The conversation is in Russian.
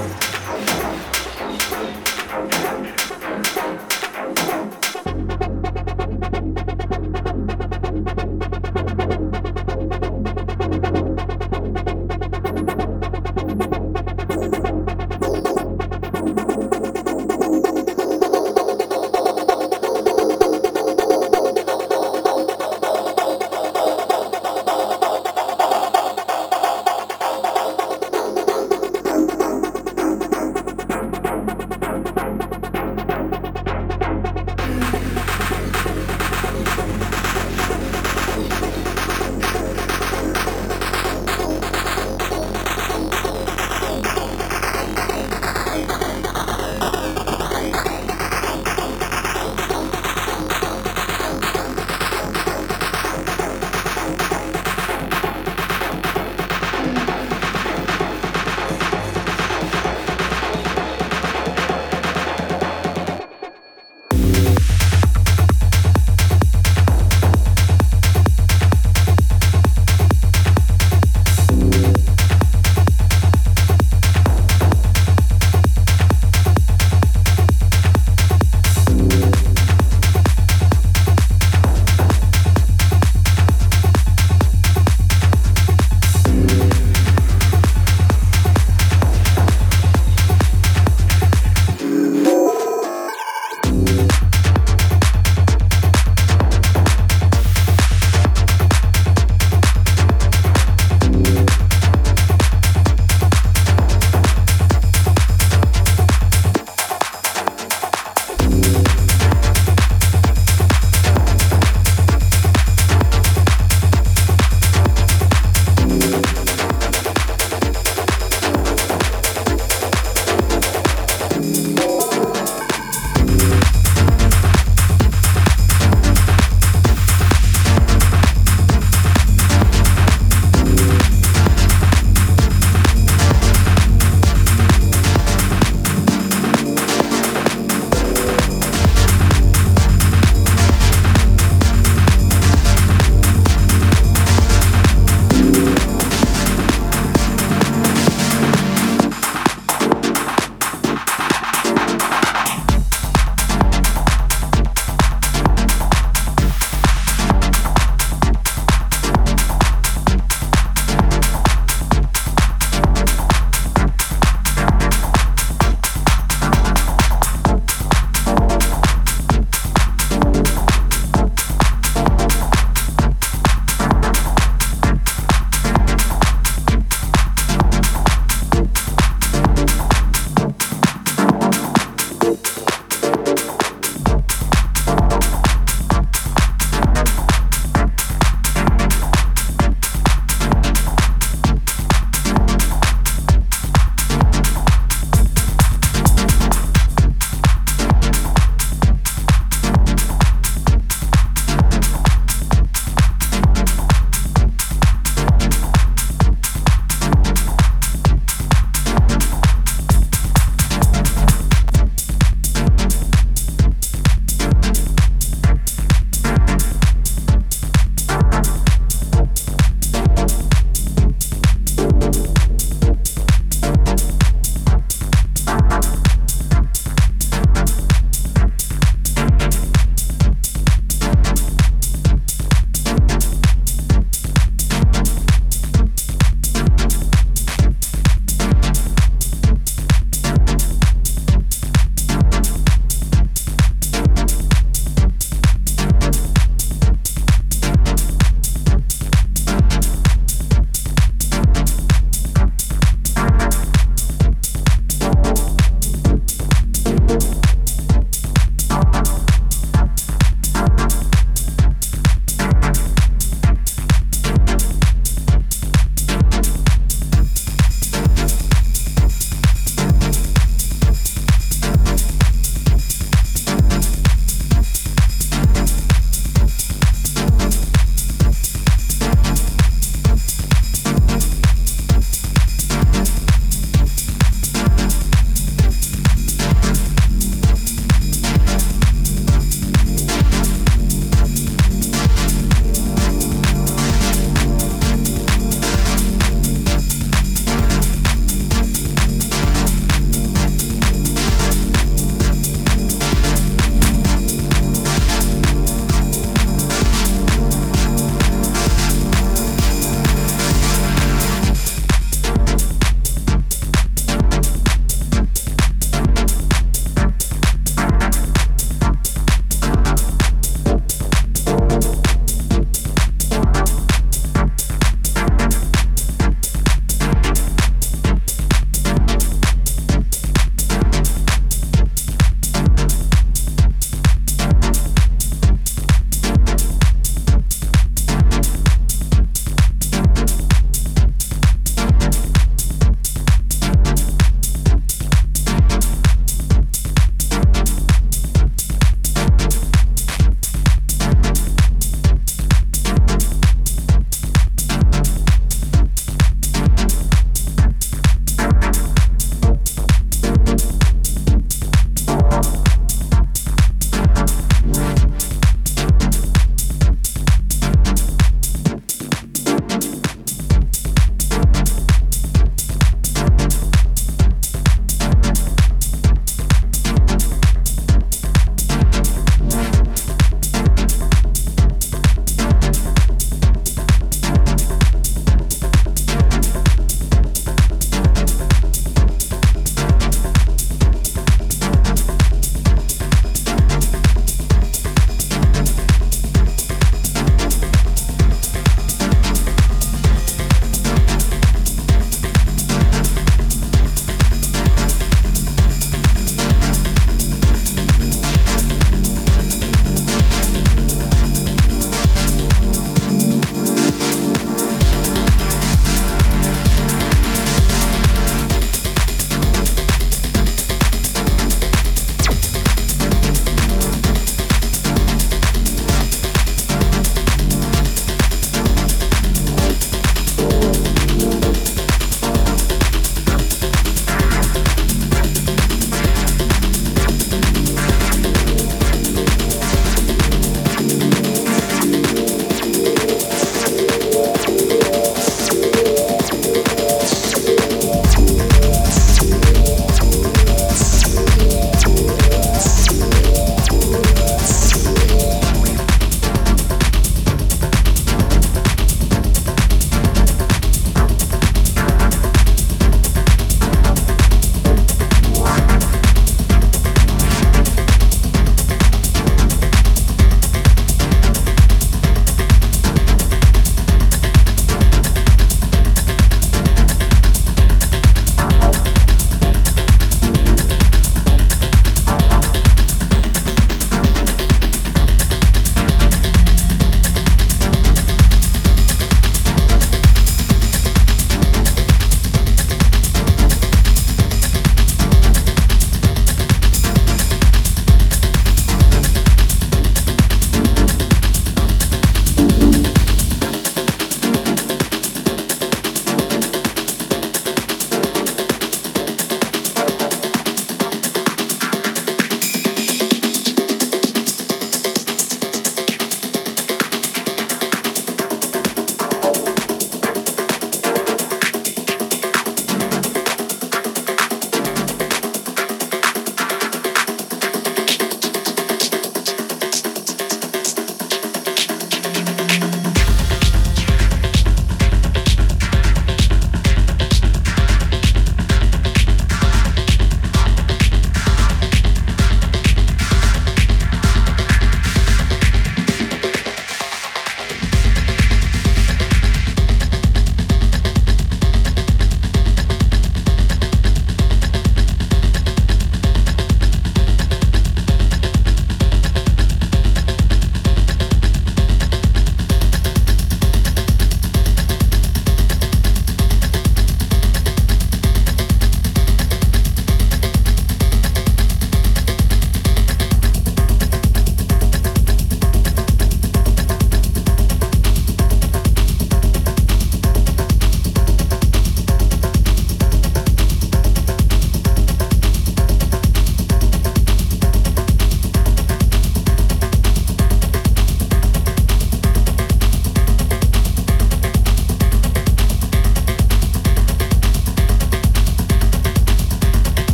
Пока.